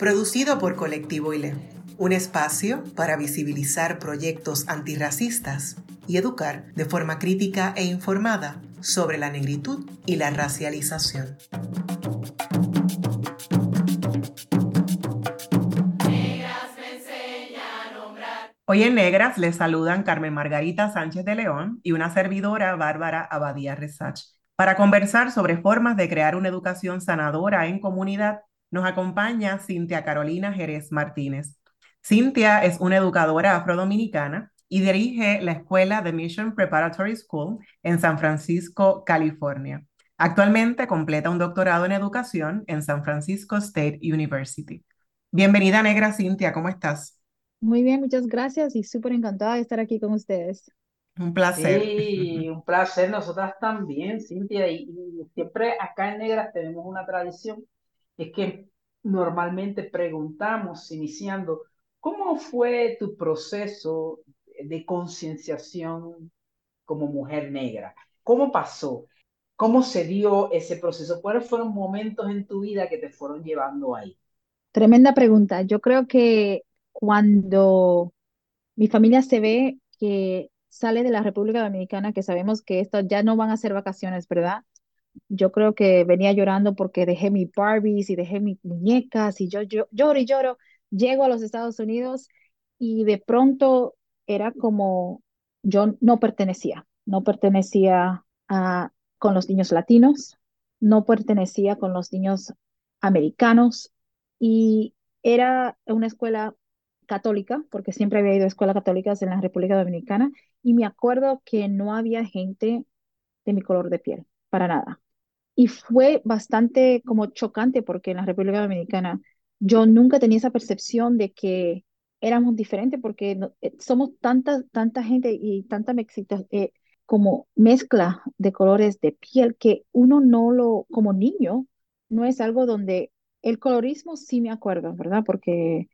producido por Colectivo ILE, un espacio para visibilizar proyectos antirracistas y educar de forma crítica e informada sobre la negritud y la racialización. Hoy en Negras les saludan Carmen Margarita Sánchez de León y una servidora Bárbara Abadía Resach. Para conversar sobre formas de crear una educación sanadora en comunidad, nos acompaña Cintia Carolina Jerez Martínez. Cintia es una educadora afrodominicana y dirige la escuela The Mission Preparatory School en San Francisco, California. Actualmente completa un doctorado en educación en San Francisco State University. Bienvenida, Negra Cintia, ¿cómo estás? Muy bien, muchas gracias y súper encantada de estar aquí con ustedes. Un placer. Sí, un placer, nosotras también, Cintia, y, siempre acá en Negras tenemos una tradición, es que normalmente preguntamos, iniciando, ¿cómo fue tu proceso de concienciación como mujer negra? ¿Cómo pasó? ¿Cómo se dio ese proceso? ¿Cuáles fueron momentos en tu vida que te fueron llevando ahí? Tremenda pregunta. Yo creo que cuando mi familia se ve que sale de la República Dominicana, que sabemos que esto ya no van a ser vacaciones, ¿verdad? Yo creo que venía llorando porque dejé mis Barbies y dejé mis muñecas y yo, yo lloro y lloro. Llego a los Estados Unidos y de pronto era como yo no pertenecía, no pertenecía a, con los niños latinos, no pertenecía con los niños americanos y era una escuela católica, porque siempre había ido a escuelas católicas en la República Dominicana, y me acuerdo que no había gente de mi color de piel, para nada. Y fue bastante como chocante porque en la República Dominicana yo nunca tenía esa percepción de que éramos diferentes porque eh, somos tanta, tanta gente y tanta mexicana, eh, como mezcla de colores de piel que uno no lo, como niño, no es algo donde el colorismo sí me acuerdo, ¿verdad? Porque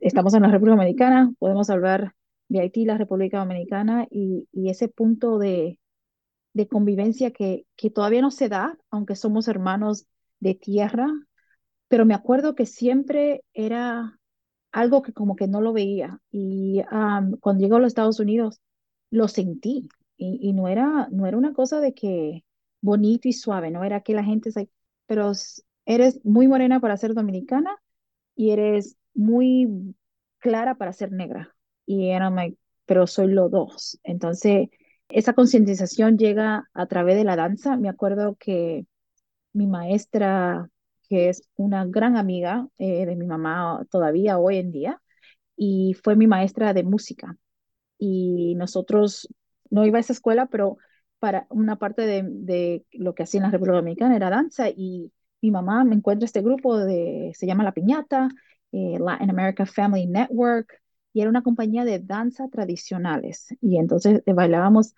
estamos en la República Dominicana, podemos hablar de Haití, la República Dominicana, y, ese punto de, de convivencia que, que todavía no se da, aunque somos hermanos de tierra, pero me acuerdo que siempre era algo que como que no lo veía. Y cuando llego a los Estados Unidos, lo sentí. Y, no, era, no era una cosa de que bonito y suave, no era que la gente, pero eres muy morena para ser dominicana y eres muy clara para ser negra. Y era, pero soy los dos. Entonces, esa concientización llega a través de la danza. Me acuerdo que mi maestra, que es una gran amiga eh, de mi mamá todavía hoy en día, y fue mi maestra de música. Y nosotros, no iba a esa escuela, pero para una parte de, lo que hacía en la República Dominicana era danza y mi mamá me encuentra este grupo de, se llama La Piñata, eh, Latin America Family Network, y era una compañía de danza tradicionales. Y entonces eh, bailábamos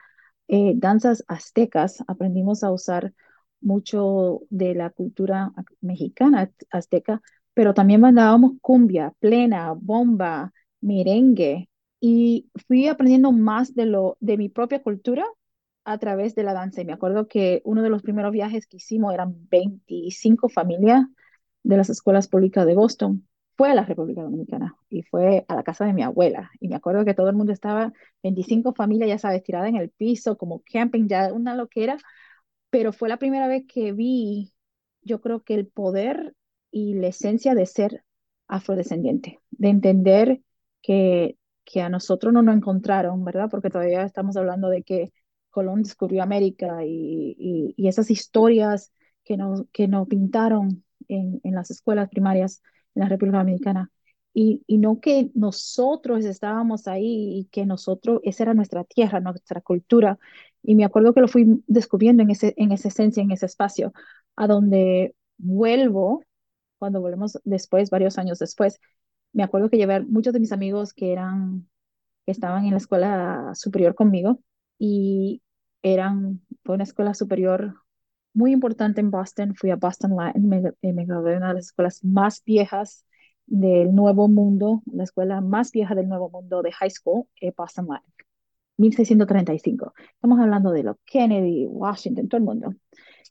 eh, danzas aztecas, aprendimos a usar mucho de la cultura mexicana azteca, pero también bailábamos cumbia, plena, bomba, merengue, y fui aprendiendo más de, lo, de mi propia cultura a través de la danza. Y me acuerdo que uno de los primeros viajes que hicimos eran 25 familias de las escuelas públicas de Boston fue a la República Dominicana y fue a la casa de mi abuela. Y me acuerdo que todo el mundo estaba, 25 familias, ya sabes, tiradas en el piso, como camping, ya una loquera, pero fue la primera vez que vi, yo creo que el poder y la esencia de ser afrodescendiente, de entender que, que a nosotros no nos encontraron, ¿verdad? Porque todavía estamos hablando de que Colón descubrió América y, y, esas historias que nos, que nos pintaron en, en las escuelas primarias en la República Dominicana. Y, y, no que nosotros estábamos ahí y que nosotros, esa era nuestra tierra, nuestra cultura. Y me acuerdo que lo fui descubriendo en, ese, en esa esencia, en ese espacio, a donde vuelvo, cuando volvemos después, varios años después, me acuerdo que llevé muchos de mis amigos que eran, que estaban en la escuela superior conmigo y eran, fue una escuela superior muy importante en Boston. Fui a Boston Latin, me, eh, me gradué de una de las escuelas más viejas del Nuevo Mundo, la escuela más vieja del Nuevo Mundo de high school, eh, Boston Latin, 1635. Estamos hablando de los Kennedy, Washington, todo el mundo.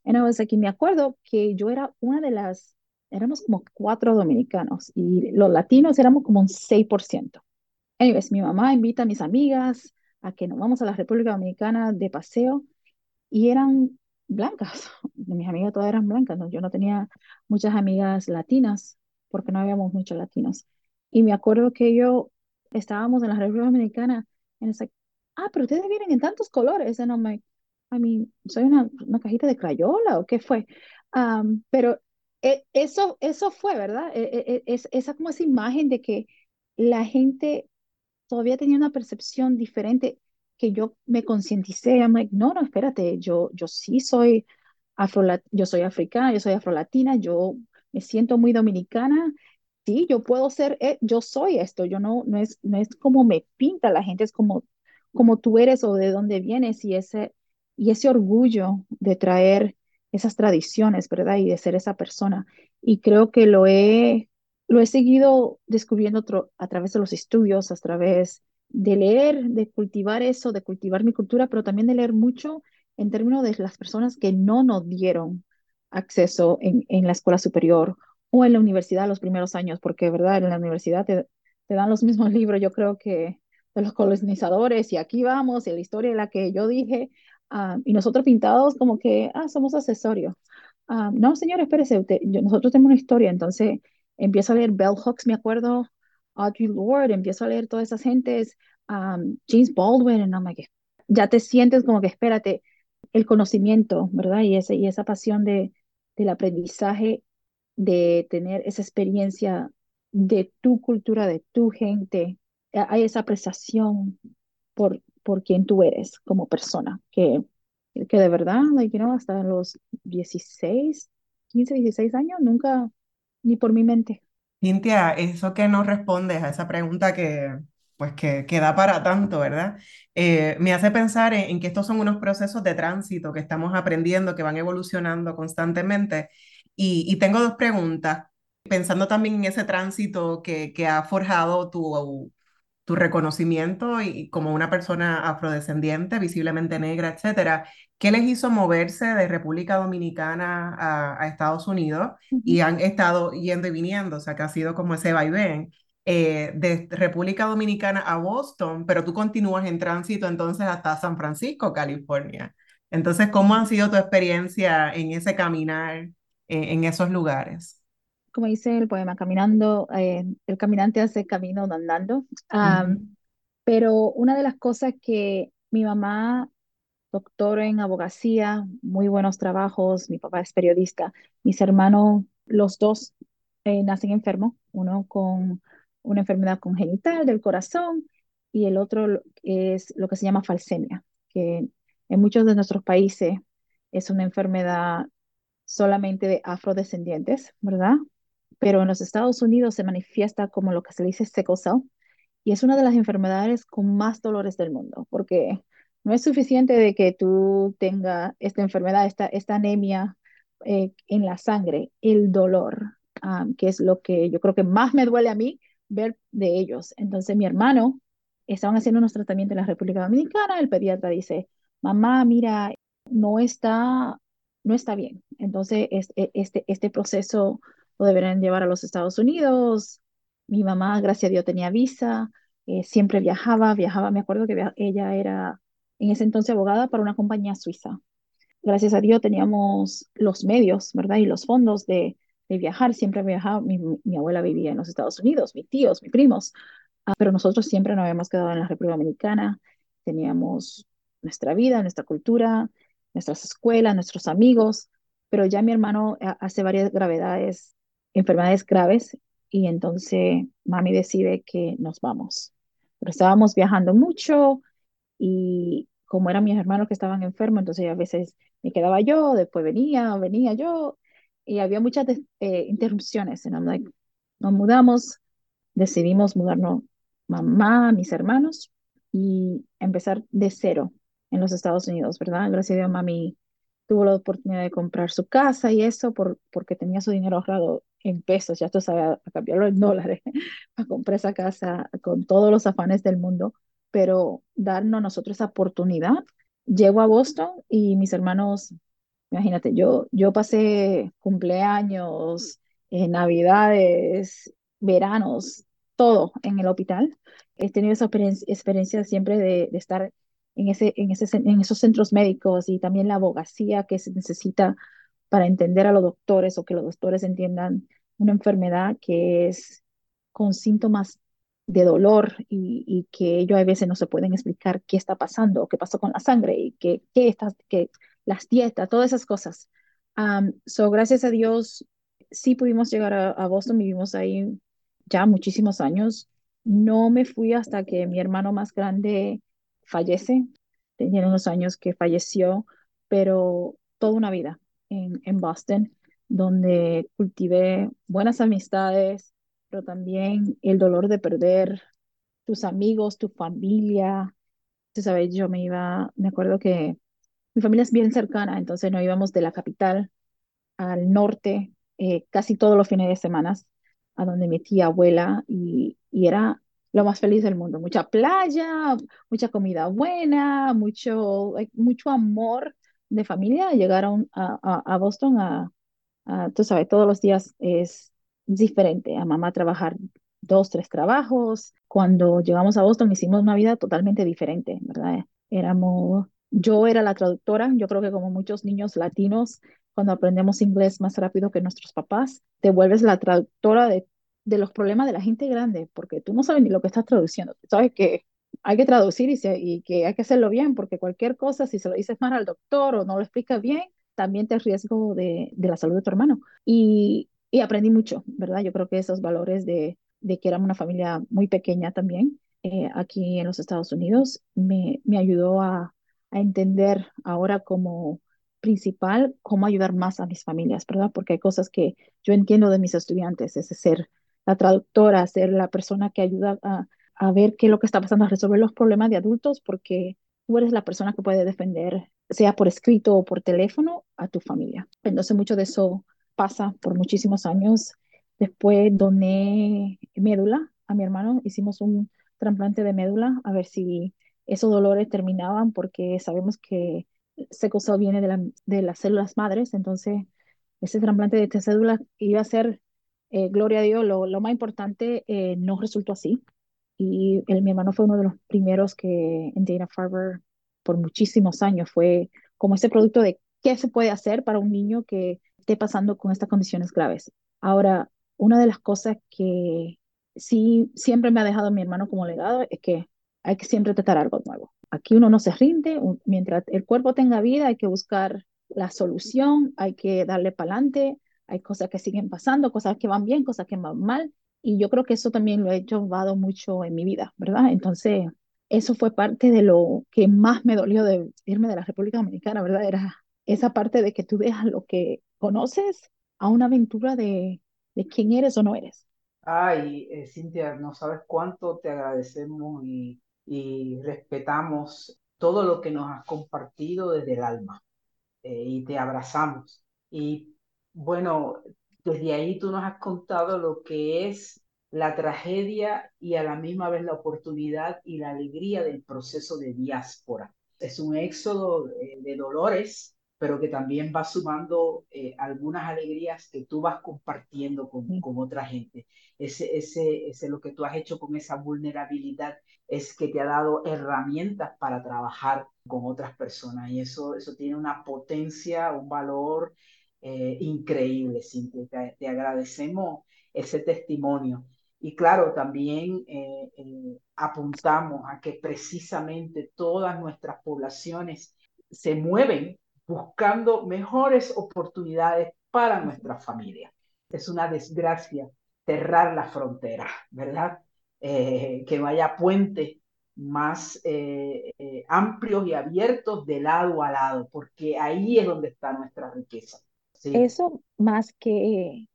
Entonces, aquí me acuerdo que yo era una de las, éramos como cuatro dominicanos y los latinos éramos como un 6%. Anyways, mi mamá invita a mis amigas a que nos vamos a la República Dominicana de paseo y eran blancas. Mis amigas todas eran blancas, ¿no? Yo no tenía muchas amigas latinas porque no habíamos muchos latinos. Y me acuerdo que yo estábamos en la República Dominicana en esa, ah, pero ustedes vienen en tantos colores. And I'm like, I mean, ¿soy una, una cajita de crayola o qué fue? Um, pero eh, eso, eso fue, ¿verdad? Eh, eh, es, esa como esa imagen de que la gente todavía tenía una percepción diferente que yo me concienticé, I'm like, no, no, espérate, yo, yo sí soy afro, yo soy africana, yo soy afrolatina, yo me siento muy dominicana, sí, yo puedo ser, eh, yo soy esto, yo no, no es, no es como me pinta la gente, es como, como tú eres o de dónde vienes y ese, y ese orgullo de traer esas tradiciones, ¿verdad? Y de ser esa persona. Y creo que lo he, lo he seguido descubriendo a través de los estudios, a través de leer, de cultivar eso, de cultivar mi cultura, pero también de leer mucho en términos de las personas que no nos dieron acceso en, en la escuela superior o en la universidad los primeros años, porque, ¿verdad? En la universidad te, te dan los mismos libros, yo creo que de los colonizadores, y aquí vamos, y la historia de la que yo dije, ah, y nosotros pintados como que, ah, somos accesorios. Ah, no, señor, espérese, nosotros tenemos una historia, entonces empiezo a leer Bell Hooks, me acuerdo, Audrey Lorde, empiezo a leer todas esas gentes, James Baldwin, and I'm like, ya te sientes como que espérate, el conocimiento, ¿verdad? Y, ese, y esa pasión de, del aprendizaje, de tener esa experiencia de tu cultura, de tu gente, hay esa apreciación por, por quien tú eres como persona, que, que de verdad, like, you hasta los 16, 15, 16 años, nunca, ni por mi mente. Cintia, eso que no respondes a esa pregunta que, pues que, que da para tanto, ¿verdad? Eh, me hace pensar en, que estos son unos procesos de tránsito que estamos aprendiendo, que van evolucionando constantemente. Y, y tengo dos preguntas, pensando también en ese tránsito que, que ha forjado tu, tu reconocimiento y, como una persona afrodescendiente, visiblemente negra, etcétera, ¿qué les hizo moverse de República Dominicana a, Estados Unidos? Y han estado yendo y viniendo, o sea, que ha sido como ese vaivén. Eh, de República Dominicana a Boston, pero tú continúas en tránsito entonces hasta San Francisco, California. Entonces, ¿cómo ha sido tu experiencia en ese caminar en esos lugares? Como dice el poema, caminando, eh, el caminante hace camino andando. Pero una de las cosas que mi mamá, doctor en abogacía, muy buenos trabajos, mi papá es periodista, mis hermanos, los dos eh, nacen enfermos, uno con una enfermedad congenital del corazón y el otro es lo que se llama falsemia, que en muchos de nuestros países es una enfermedad solamente de afrodescendientes, ¿verdad? Pero en los Estados Unidos se manifiesta como lo que se dice sickle cell y es una de las enfermedades con más dolores del mundo, porque no es suficiente de que tú tengas esta enfermedad, esta, esta anemia eh, en la sangre, el dolor, que es lo que yo creo que más me duele a mí ver de ellos. Entonces mi hermano, estaban haciendo unos tratamientos en la República Dominicana, el pediatra dice, mamá, mira, no está, no está bien. Entonces este, este, este proceso lo deberían llevar a los Estados Unidos. Mi mamá, gracias a Dios, tenía visa, eh, siempre viajaba, viajaba, me acuerdo que ella era en ese entonces abogada para una compañía suiza. Gracias a Dios teníamos los medios, ¿verdad? Y los fondos de, de viajar, siempre viajaba, mi, mi, abuela vivía en los Estados Unidos, mis tíos, mis primos, ah, pero nosotros siempre nos habíamos quedado en la República Dominicana, teníamos nuestra vida, nuestra cultura, nuestras escuelas, nuestros amigos, pero ya mi hermano hace varias gravedades enfermedades graves y entonces mami decide que nos vamos. Pero estábamos viajando mucho y como eran mis hermanos que estaban enfermos, entonces a veces me quedaba yo, después venía, venía yo y había muchas eh, interrupciones. En nos mudamos, decidimos mudarnos mamá, mis hermanos y empezar de cero en los Estados Unidos, ¿verdad? Gracias a Dios, mami tuvo la oportunidad de comprar su casa y eso por, porque tenía su dinero ahorrado en pesos, ya tú sabes, a cambiarlo en dólares, para comprar esa casa con todos los afanes del mundo, pero darnos nosotros esa oportunidad. Llego a Boston y mis hermanos, imagínate, yo, yo pasé cumpleaños, eh, navidades, veranos, todo en el hospital. He tenido esa experiencia, siempre de estar en, ese, en, esos centros médicos y también la abogacía que se necesita para entender a los doctores o que los doctores entiendan una enfermedad que es con síntomas de dolor y, y, que ellos a veces no se pueden explicar qué está pasando o qué pasó con la sangre y que, qué está, que las dietas, todas esas cosas. Um, so, gracias a Dios, sí pudimos llegar a Boston, vivimos ahí ya muchísimos años. No me fui hasta que mi hermano más grande fallece, tenía unos años que falleció, pero toda una vida en, en Boston, donde cultivé buenas amistades, pero también el dolor de perder tus amigos, tu familia. Tú sabes, yo me iba, me acuerdo que mi familia es bien cercana, entonces nos íbamos de la capital al norte eh, casi todos los fines de semana, a donde mi tía abuela, y, y era lo más feliz del mundo. Mucha playa, mucha comida buena, mucho, mucho amor de familia. Llegar a, Boston, a, tú sabes, todos los días es diferente. A mamá trabajar dos, tres trabajos. Cuando llegamos a Boston hicimos una vida totalmente diferente, ¿verdad? Éramos, yo era la traductora, yo creo que como muchos niños latinos, cuando aprendemos inglés más rápido que nuestros papás, te vuelves la traductora de de los problemas de la gente grande, porque tú no sabes ni lo que estás traduciendo. Sabes que hay que traducir y, y, que hay que hacerlo bien, porque cualquier cosa, si se lo dices mal al doctor o no lo explicas bien, también te riesgo de, de la salud de tu hermano. Y, y, aprendí mucho, ¿verdad? Yo creo que esos valores de, de que éramos una familia muy pequeña también eh, aquí en los Estados Unidos me, me ayudó a, a entender ahora como principal cómo ayudar más a mis familias, ¿verdad? Porque hay cosas que yo entiendo de mis estudiantes, es ser la traductora, ser la persona que ayuda a, a ver qué es lo que está pasando, a resolver los problemas de adultos, porque tú eres la persona que puede defender, sea por escrito o por teléfono, a tu familia. Entonces, mucho de eso pasa por muchísimos años. Después doné médula a mi hermano, hicimos un trasplante de médula a ver si esos dolores terminaban, porque sabemos que ese cosa viene de, la, de las células madres, entonces ese trasplante de esta cédula iba a ser eh, gloria a Dios, lo, lo más importante eh, no resultó así. Y el, mi hermano fue uno de los primeros que en Dana Farber por muchísimos años fue como ese producto de qué se puede hacer para un niño que esté pasando con estas condiciones graves. Ahora, una de las cosas que sí siempre me ha dejado mi hermano como legado es que hay que siempre tratar algo nuevo. Aquí uno no se rinde, mientras el cuerpo tenga vida hay que buscar la solución, hay que darle para adelante, hay cosas que siguen pasando, cosas que van bien, cosas que van mal, y yo creo que eso también lo he llevado mucho en mi vida, ¿verdad? Entonces, eso fue parte de lo que más me dolió de irme de la República Dominicana, ¿verdad? Era esa parte de que tú dejas lo que conoces a una aventura de, de quién eres o no eres. Ay, eh, Cintia, no sabes cuánto te agradecemos y, y, respetamos todo lo que nos has compartido desde el alma eh, y te abrazamos. Y bueno, desde ahí tú nos has contado lo que es la tragedia y a la misma vez la oportunidad y la alegría del proceso de diáspora. Es un éxodo eh, de dolores, pero que también va sumando eh, algunas alegrías que tú vas compartiendo con, con otra gente. Ese, ese, ese lo que tú has hecho con esa vulnerabilidad es que te ha dado herramientas para trabajar con otras personas y eso, eso tiene una potencia, un valor eh, increíble, Cintia. Te, te, agradecemos ese testimonio. Y claro, también eh, eh, apuntamos a que precisamente todas nuestras poblaciones se mueven buscando mejores oportunidades para nuestra familia. Es una desgracia cerrar la frontera, ¿verdad? Que no haya puentes más eh, eh, amplios y abiertos de lado a lado, porque ahí es donde está nuestra riqueza. Sí. Eso más que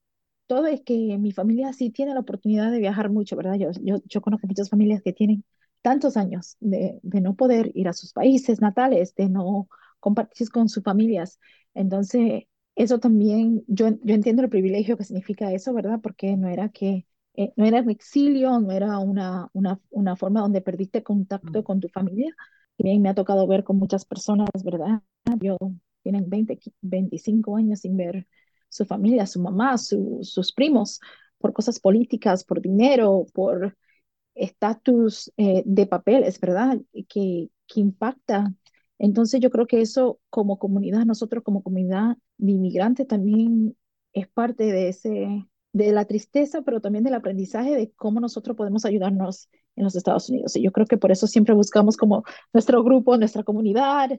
todo es que mi familia sí tiene la oportunidad de viajar mucho, ¿verdad? Yo, yo, yo conozco muchas familias que tienen tantos años de, de no poder ir a sus países natales, de no compartir con sus familias. Entonces, eso también, yo, yo entiendo el privilegio que significa eso, ¿verdad? Porque no era que, eh, no era un exilio, no era una, una, una forma donde perdiste contacto Mm. con tu familia. Y bien, me ha tocado ver con muchas personas, ¿verdad? Yo, tienen 20, 25 años sin ver su familia, su mamá, su- sus primos, por cosas políticas, por dinero, por estatus eh, de papeles, ¿verdad? Que, que impacta. Entonces yo creo que eso como comunidad, nosotros como comunidad de inmigrantes también es parte de ese, de la tristeza, pero también del aprendizaje de cómo nosotros podemos ayudarnos en los Estados Unidos. Y yo creo que por eso siempre buscamos como nuestro grupo, nuestra comunidad,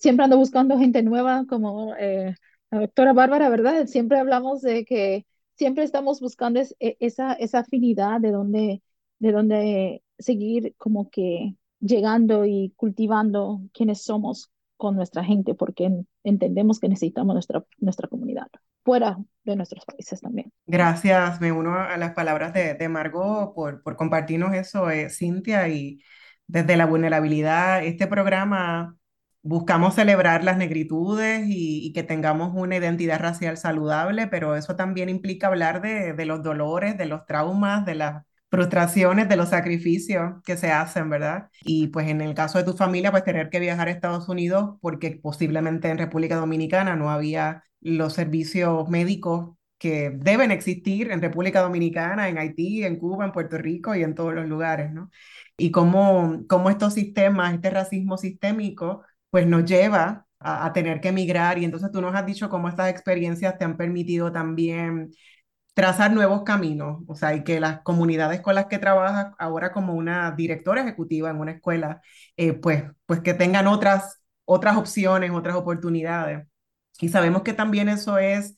siempre ando buscando gente nueva como eh, la doctora Bárbara, ¿verdad? Siempre hablamos de que siempre estamos buscando e- esa, esa afinidad de donde de donde seguir como que llegando y cultivando quienes somos con nuestra gente, porque en- entendemos que necesitamos nuestra, nuestra comunidad fuera de nuestros países también. Gracias, me uno a las palabras de, de Margot por, por compartirnos eso, eh, Cintia, y desde la vulnerabilidad, este programa buscamos celebrar las negritudes y, y que tengamos una identidad racial saludable, pero eso también implica hablar de, de los dolores, de los traumas, de las frustraciones, de los sacrificios que se hacen, ¿verdad? Y pues en el caso de tu familia, pues tener que viajar a Estados Unidos porque posiblemente en República Dominicana no había los servicios médicos que deben existir en República Dominicana, en Haití, en Cuba, en Puerto Rico y en todos los lugares, ¿no? Y cómo, cómo estos sistemas, este racismo sistémico, pues nos lleva a, tener que emigrar. Y entonces tú nos has dicho cómo estas experiencias te han permitido también trazar nuevos caminos, o sea, y que las comunidades con las que trabajas ahora como una directora ejecutiva en una escuela, eh, pues, pues que tengan otras, otras opciones, otras oportunidades. Y sabemos que también eso es,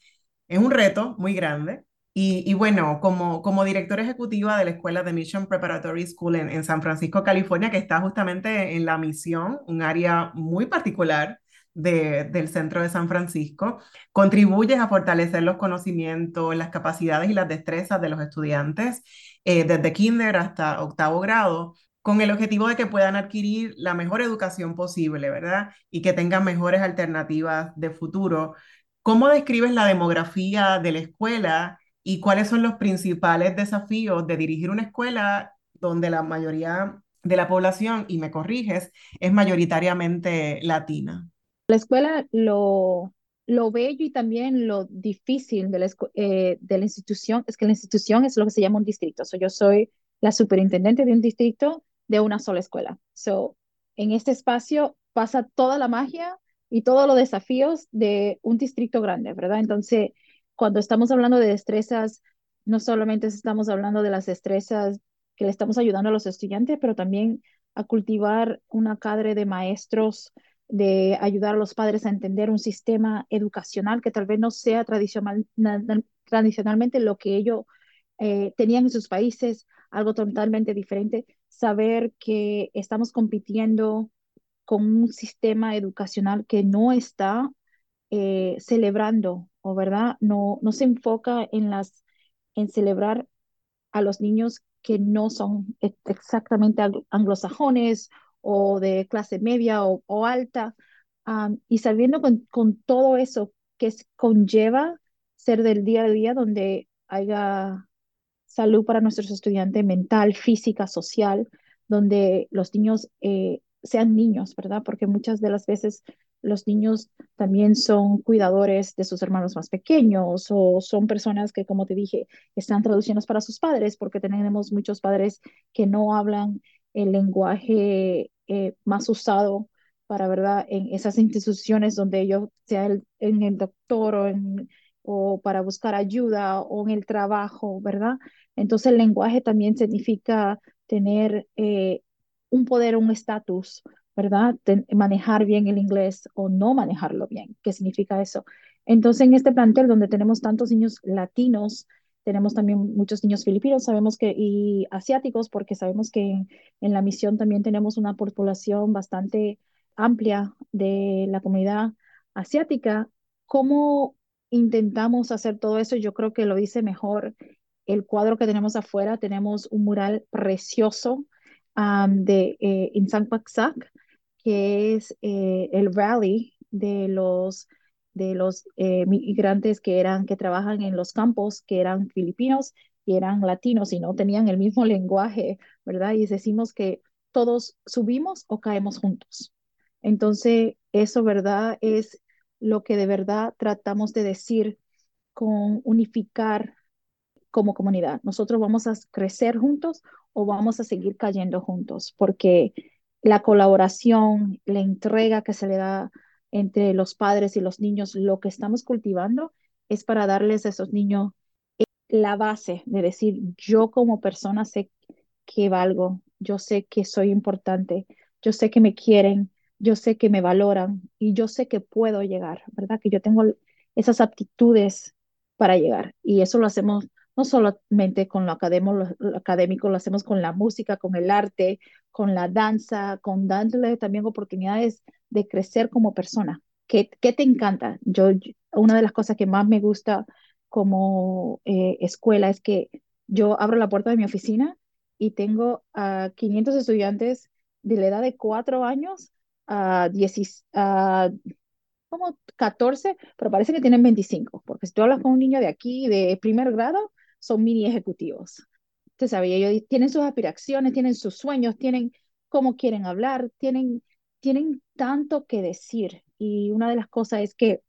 es un reto muy grande. Y, y bueno, como, como directora ejecutiva de la escuela de Mission Preparatory School en, en San Francisco, California, que está justamente en la misión, un área muy particular de, del centro de San Francisco, contribuyes a fortalecer los conocimientos, las capacidades y las destrezas de los estudiantes eh, desde kinder hasta octavo grado con el objetivo de que puedan adquirir la mejor educación posible, ¿verdad? Y que tengan mejores alternativas de futuro. ¿Cómo describes la demografía de la escuela y cuáles son los principales desafíos de dirigir una escuela donde la mayoría de la población, y me corriges, es mayoritariamente latina? La escuela, lo, lo bello y también lo difícil de la, eh, de la institución es que la institución es lo que se llama un distrito. So, yo soy la superintendente de un distrito de una sola escuela. So, en este espacio pasa toda la magia y todos los desafíos de un distrito grande, ¿verdad? Entonces, cuando estamos hablando de destrezas, no solamente estamos hablando de las destrezas que le estamos ayudando a los estudiantes, pero también a cultivar una cadre de maestros de ayudar a los padres a entender un sistema educacional que tal vez no sea tradicional, tradicionalmente lo que ellos eh, tenían en sus países, algo totalmente diferente, saber que estamos compitiendo con un sistema educacional que no está eh, celebrando, o verdad, no, no se enfoca en las en celebrar a los niños que no son exactamente anglosajones o de clase media o, alta, um, y sabiendo con, con, todo eso que es, conlleva ser del día a día donde haya salud para nuestros estudiantes mental, física, social, donde los niños eh, sean niños, ¿verdad? Porque muchas de las veces los niños también son cuidadores de sus hermanos más pequeños o son personas que, como te dije, están traduciendo para sus padres, porque tenemos muchos padres que no hablan el lenguaje eh, más usado para, ¿verdad? En esas instituciones donde ellos, sea en el doctor o, en, o para buscar ayuda o en el trabajo, ¿verdad? Entonces el lenguaje también significa tener eh, un poder, un estatus, ¿verdad? Ten, manejar bien el inglés o no manejarlo bien. ¿Qué significa eso? Entonces en este plantel donde tenemos tantos niños latinos, tenemos también muchos niños filipinos, sabemos que, y asiáticos, porque sabemos que en, en la misión también tenemos una población bastante amplia de la comunidad asiática. ¿Cómo intentamos hacer todo eso. Yo creo que lo hice mejor el cuadro que tenemos afuera. Tenemos un mural precioso de eh, in que es eh, el rally de los de los eh, migrantes que eran que trabajan en los campos, que eran filipinos y eran latinos y no tenían el mismo lenguaje, ¿verdad? Y decimos que todos subimos o caemos juntos. Entonces, eso, ¿verdad? Es lo que de verdad tratamos de decir con unificar como comunidad. Nosotros vamos a crecer juntos o vamos a seguir cayendo juntos, porque la colaboración, la entrega que se le da entre los padres y los niños, lo que estamos cultivando es para darles a esos niños la base de decir, yo como persona sé que valgo, yo sé que soy importante, yo sé que me quieren, yo sé que me valoran y yo sé que puedo llegar, ¿verdad? Que yo tengo esas aptitudes para llegar. Y eso lo hacemos no solamente con lo académico, lo, hacemos con la música, con el arte, con la danza, con dándole también oportunidades de crecer como persona. ¿Qué, qué te encanta? Yo, una de las cosas que más me gusta como eh, escuela es que yo abro la puerta de mi oficina y tengo a 500 estudiantes de la edad de 4 años a, 10, a como 14, pero parece que tienen 25, porque si tú hablas con un niño de aquí, de primer grado, son mini ejecutivos. Usted sabe, ellos tienen sus aspiraciones, tienen sus sueños, tienen cómo quieren hablar, tienen, tienen tanto que decir. Y una de las cosas es que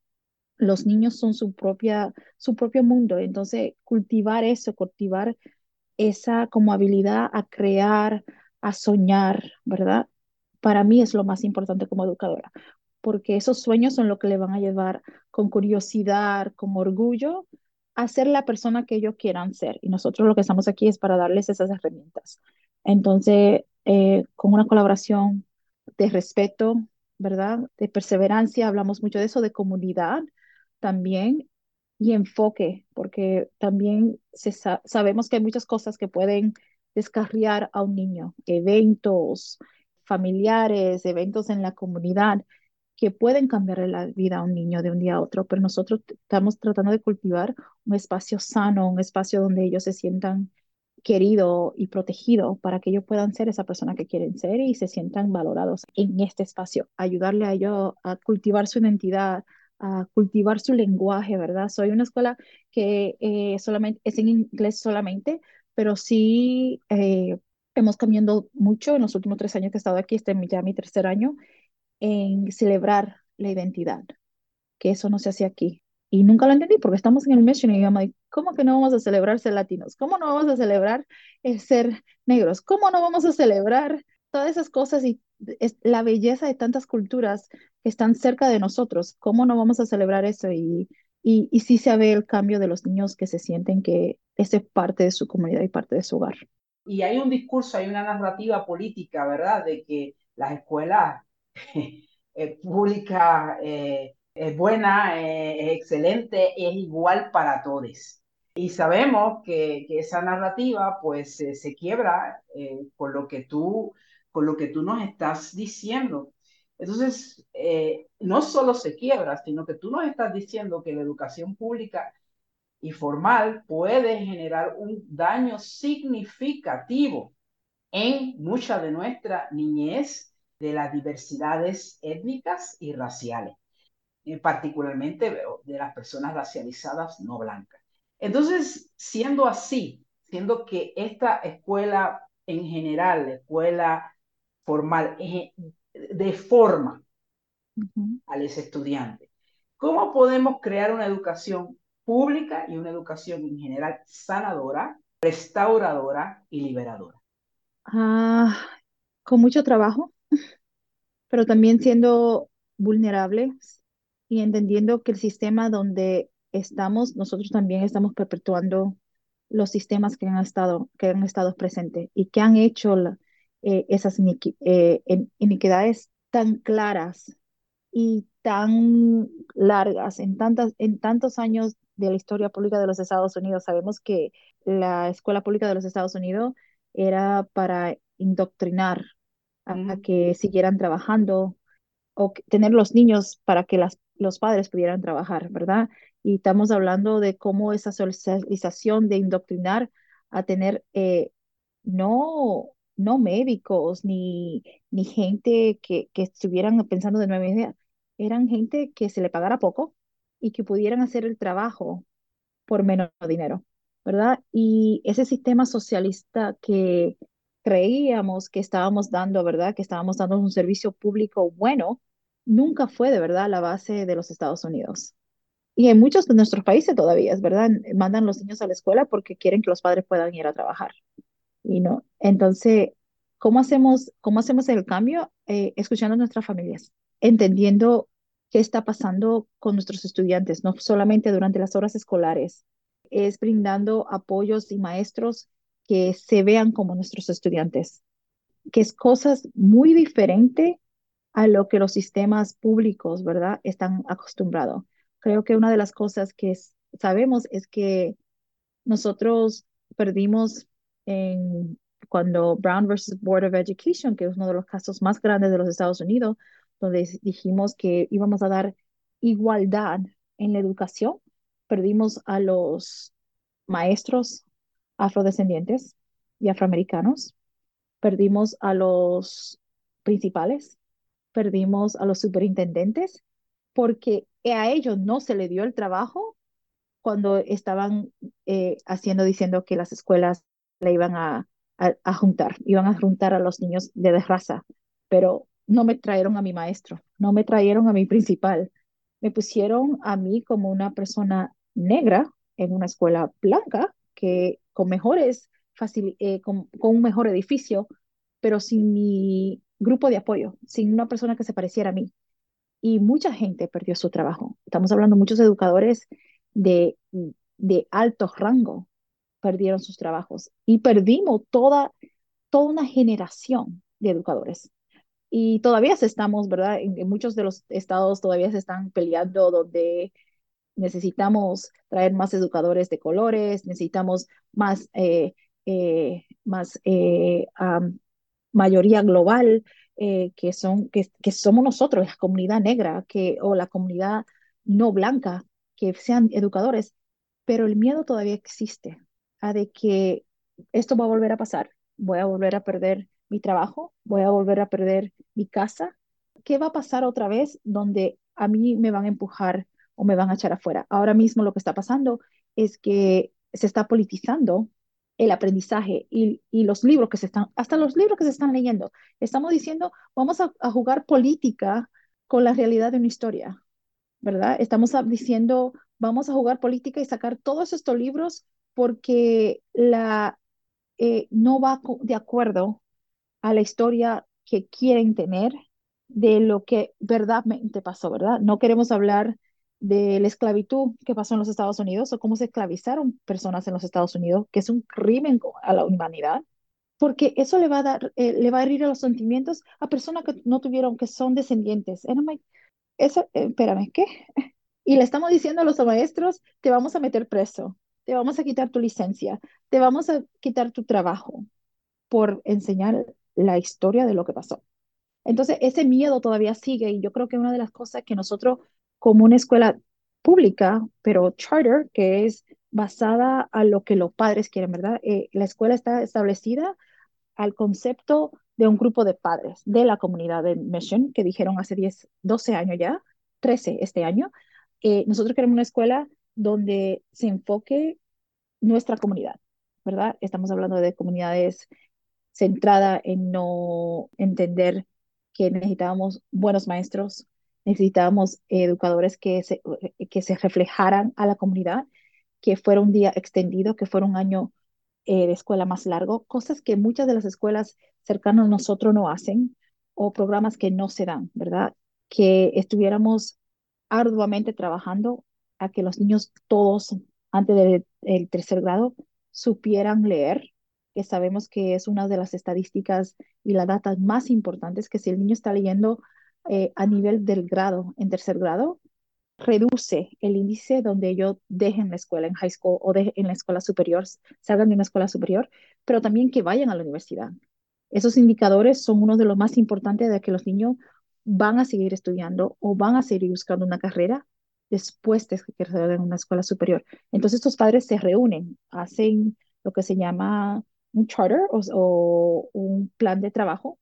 los niños son su, propia, su propio mundo. Entonces, cultivar eso, cultivar esa como habilidad a crear, a soñar, ¿verdad? Para mí es lo más importante como educadora, porque esos sueños son lo que le van a llevar con curiosidad, con orgullo, a ser la persona que ellos quieran ser. Y nosotros lo que estamos aquí es para darles esas herramientas. Entonces, eh, con una colaboración de respeto, ¿verdad? De perseverancia, hablamos mucho de eso, de comunidad también y enfoque, porque también sabemos que hay muchas cosas que pueden descarriar a un niño, eventos familiares, eventos en la comunidad que pueden cambiar la vida a un niño de un día a otro, pero nosotros estamos tratando de cultivar un espacio sano, un espacio donde ellos se sientan querido y protegido para que ellos puedan ser esa persona que quieren ser y se sientan valorados en este espacio, ayudarle a ellos a cultivar su identidad, a cultivar su lenguaje, ¿verdad? Soy una escuela que eh, solamente es en inglés solamente, pero sí eh, hemos cambiado mucho en los últimos tres años que he estado aquí, este es ya mi tercer año, en celebrar la identidad, que eso no se hace aquí. Y nunca lo entendí porque estamos en el mission y digamos, ¿cómo que no vamos a celebrar ser latinos? ¿Cómo no vamos a celebrar el ser negros? ¿Cómo no vamos a celebrar todas esas cosas y es la belleza de tantas culturas que están cerca de nosotros? ¿Cómo no vamos a celebrar eso? Y, y, y sí se ve el cambio de los niños que se sienten que ese es parte de su comunidad y parte de su hogar. Y hay un discurso, hay una narrativa política, ¿verdad? De que las escuelas eh, pública eh, es buena, eh, es excelente, es igual para todos. Y sabemos que, esa narrativa pues se quiebra con, lo que tú, con lo que tú nos estás diciendo. Entonces, no solo se quiebra, sino que tú nos estás diciendo que la educación pública y formal puede generar un daño significativo en mucha de nuestra niñez de las diversidades étnicas y raciales, eh, particularmente de las personas racializadas no blancas. Entonces, siendo así, siendo que esta escuela en general, la escuela formal, deforma a los estudiantes, ¿cómo podemos crear una educación pública y una educación en general sanadora, restauradora y liberadora? Ah, con mucho trabajo, pero también siendo vulnerables y entendiendo que el sistema donde estamos, nosotros también estamos perpetuando los sistemas que han estado, que han estado presentes y que han hecho eh, esas eh, iniquidades tan claras y tan largas en, tantas, en tantos años de la historia pública de los Estados Unidos. Sabemos que la escuela pública de los Estados Unidos era para indoctrinar a, que siguieran trabajando o tener los niños para que las, los padres pudieran trabajar, ¿verdad? Y estamos hablando de cómo esa socialización de indoctrinar a tener eh, no, no médicos ni, ni gente que, que estuvieran pensando de nueva idea, eran gente que se le pagara poco y que pudieran hacer el trabajo por menos dinero, ¿verdad? Y ese sistema socialista que creíamos que estábamos dando, ¿verdad? Que estábamos dando un servicio público bueno, nunca fue de verdad la base de los Estados Unidos. Y en muchos de nuestros países todavía, es verdad, mandan los niños a la escuela porque quieren que los padres puedan ir a trabajar. Y no, entonces, ¿cómo hacemos, cómo hacemos el cambio? Eh, escuchando a nuestras familias, entendiendo qué está pasando con nuestros estudiantes, no solamente durante las horas escolares, es brindando apoyos y maestros que se vean como nuestros estudiantes, que es cosas muy diferente a lo que los sistemas públicos, ¿verdad?, están acostumbrados. Creo que una de las cosas que sabemos es que nosotros perdimos en, cuando Brown versus Board of Education, que es uno de los casos más grandes de los Estados Unidos, donde dijimos que íbamos a dar igualdad en la educación, perdimos a los maestros afrodescendientes y afroamericanos, perdimos a los principales, perdimos a los superintendentes, porque a ellos no se le dio el trabajo cuando estaban eh, haciendo, diciendo que las escuelas le iban a, a, juntar, iban a juntar a los niños de raza, pero no me trajeron a mi maestro, no me trajeron a mi principal, me pusieron a mí como una persona negra en una escuela blanca que con mejores eh, con, con, un mejor edificio, pero sin mi grupo de apoyo, sin una persona que se pareciera a mí. Y mucha gente perdió su trabajo. Estamos hablando muchos educadores de, de alto rango perdieron sus trabajos y perdimos toda, toda una generación de educadores y todavía estamos, ¿verdad? En, muchos de los estados todavía se están peleando donde necesitamos traer más educadores de colores, necesitamos más, eh, eh, más eh, mayoría global, que, son, que, que, somos nosotros, la comunidad negra que, o la comunidad no blanca, que sean educadores, pero el miedo todavía existe a de que esto va a volver a pasar, voy a volver a perder mi trabajo, voy a volver a perder mi casa. ¿Qué va a pasar otra vez donde a mí me van a empujar o me van a echar afuera? Ahora mismo lo que está pasando es que se está politizando el aprendizaje y, los libros que se están, hasta los libros que se están leyendo. Estamos diciendo, vamos a, a jugar política con la realidad de una historia, ¿verdad? Estamos diciendo, vamos a jugar política y sacar todos estos libros porque la, eh, no va de acuerdo a la historia que quieren tener de lo que verdaderamente pasó, ¿verdad? No queremos hablar de la esclavitud que pasó en los Estados Unidos o cómo se esclavizaron personas en los Estados Unidos, que es un crimen a la humanidad, porque eso le va a dar, eh, le va a herir a los sentimientos a personas que no tuvieron, que son descendientes. eso, eh, espérame, ¿qué? Y le estamos diciendo a los maestros, te vamos a meter preso, te vamos a quitar tu licencia, te vamos a quitar tu trabajo por enseñar la historia de lo que pasó. Entonces, ese miedo todavía sigue y yo creo que una de las cosas que nosotros, como una escuela pública, pero charter, que es basada a lo que los padres quieren, ¿verdad? Eh, la escuela está establecida al concepto de un grupo de padres de la comunidad de Mission, que dijeron hace 10, 12 años ya, 13 este año. Eh, nosotros queremos una escuela donde se enfoque nuestra comunidad, ¿verdad? Estamos hablando de comunidades centrada en no entender que necesitábamos buenos maestros, necesitábamos educadores que se, que se reflejaran a la comunidad, que fuera un día extendido, que fuera un año eh, de escuela más largo, cosas que muchas de las escuelas cercanas a nosotros no hacen o programas que no se dan, ¿verdad? Que estuviéramos arduamente trabajando a que los niños todos antes del tercer grado supieran leer, que sabemos que es una de las estadísticas y las datas más importantes, que si el niño está leyendo eh, a nivel del grado, en tercer grado, reduce el índice donde ellos dejen la escuela en high school o de, en la escuela superior, salgan de una escuela superior, pero también que vayan a la universidad. Esos indicadores son uno de los más importantes de que los niños van a seguir estudiando o van a seguir buscando una carrera después de que en una escuela superior. Entonces estos padres se reúnen, hacen lo que se llama un charter o, un plan de trabajo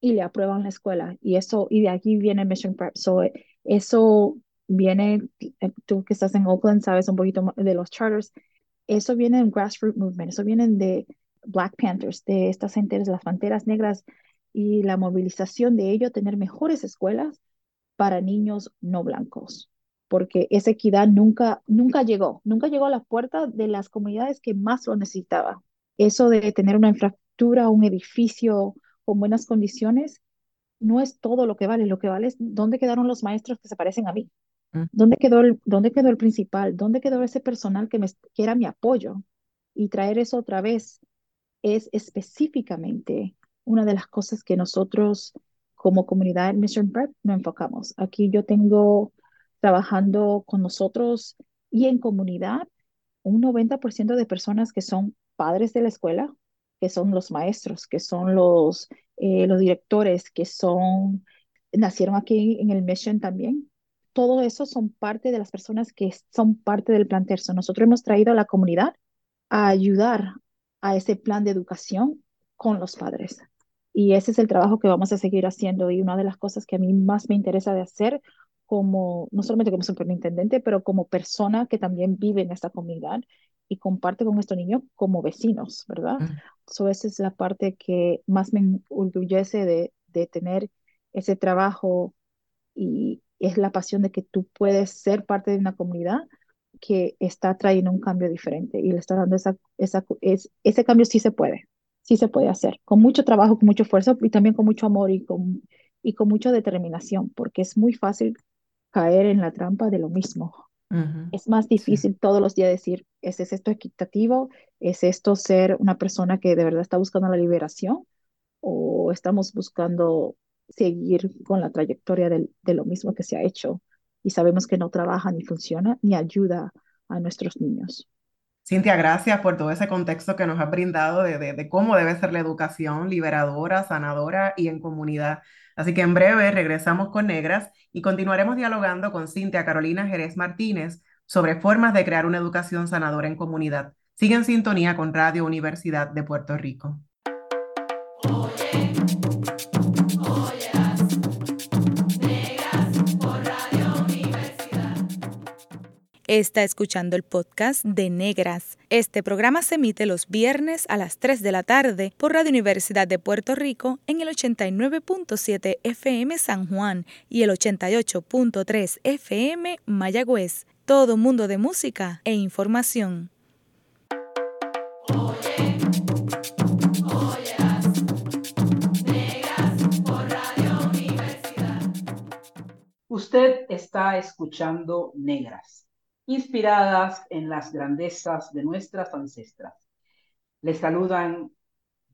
y le aprueban la escuela. Y eso, y de aquí viene Mission Prep. So, eso viene, eh, tú que estás en Oakland sabes un poquito de los charters, eso viene en grassroots movement, eso viene de Black Panthers, de estas entes, las panteras negras y la movilización de ello, tener mejores escuelas para niños no blancos, porque esa equidad nunca, nunca llegó, nunca llegó a la puerta de las comunidades que más lo necesitaban. Eso de tener una infraestructura, un edificio con buenas condiciones, no es todo lo que vale, lo que vale es dónde quedaron los maestros que se parecen a mí, mm. dónde quedó el, dónde quedó el principal, dónde quedó ese personal que, me, que era mi apoyo y traer eso otra vez es específicamente una de las cosas que nosotros como comunidad Mission Prep no enfocamos. Aquí yo tengo trabajando con nosotros y en comunidad un 90% de personas que son padres de la escuela, que son los maestros, que son los, eh, los directores, que son, nacieron aquí en el Mission también. Todo eso son parte de las personas que son parte del plan Terzo. Nosotros hemos traído a la comunidad a ayudar a ese plan de educación con los padres. Y ese es el trabajo que vamos a seguir haciendo y una de las cosas que a mí más me interesa de hacer como, no solamente como superintendente, pero como persona que también vive en esta comunidad y comparte con estos niños como vecinos, ¿verdad? Mm. esa es la parte que más me orgullece de, de tener ese trabajo y es la pasión de que tú puedes ser parte de una comunidad que está trayendo un cambio diferente y le está dando esa, esa, es, ese cambio sí se puede, sí se puede hacer, con mucho trabajo, con mucho esfuerzo y también con mucho amor y con, y con mucha determinación, porque es muy fácil caer en la trampa de lo mismo. Es más difícil todos los días decir, ¿es, ¿es esto equitativo? ¿Es esto ser una persona que de verdad está buscando la liberación? ¿O estamos buscando seguir con la trayectoria de, lo mismo que se ha hecho y sabemos que no trabaja ni funciona ni ayuda a nuestros niños. Cintia, gracias por todo ese contexto que nos has brindado de, de, cómo debe ser la educación liberadora, sanadora y en comunidad. Así que en breve regresamos con Negras y continuaremos dialogando con Cintia Carolina Jerez Martínez sobre formas de crear una educación sanadora en comunidad. Sigue en sintonía con Radio Universidad de Puerto Rico. Está escuchando el podcast de Negras. Este programa se emite los viernes a las 3 de la tarde por Radio Universidad de Puerto Rico en el 89.7 FM San Juan y el 88.3 FM Mayagüez. Todo mundo de música e información. Usted está escuchando Negras inspiradas en las grandezas de nuestras ancestras. Les saludan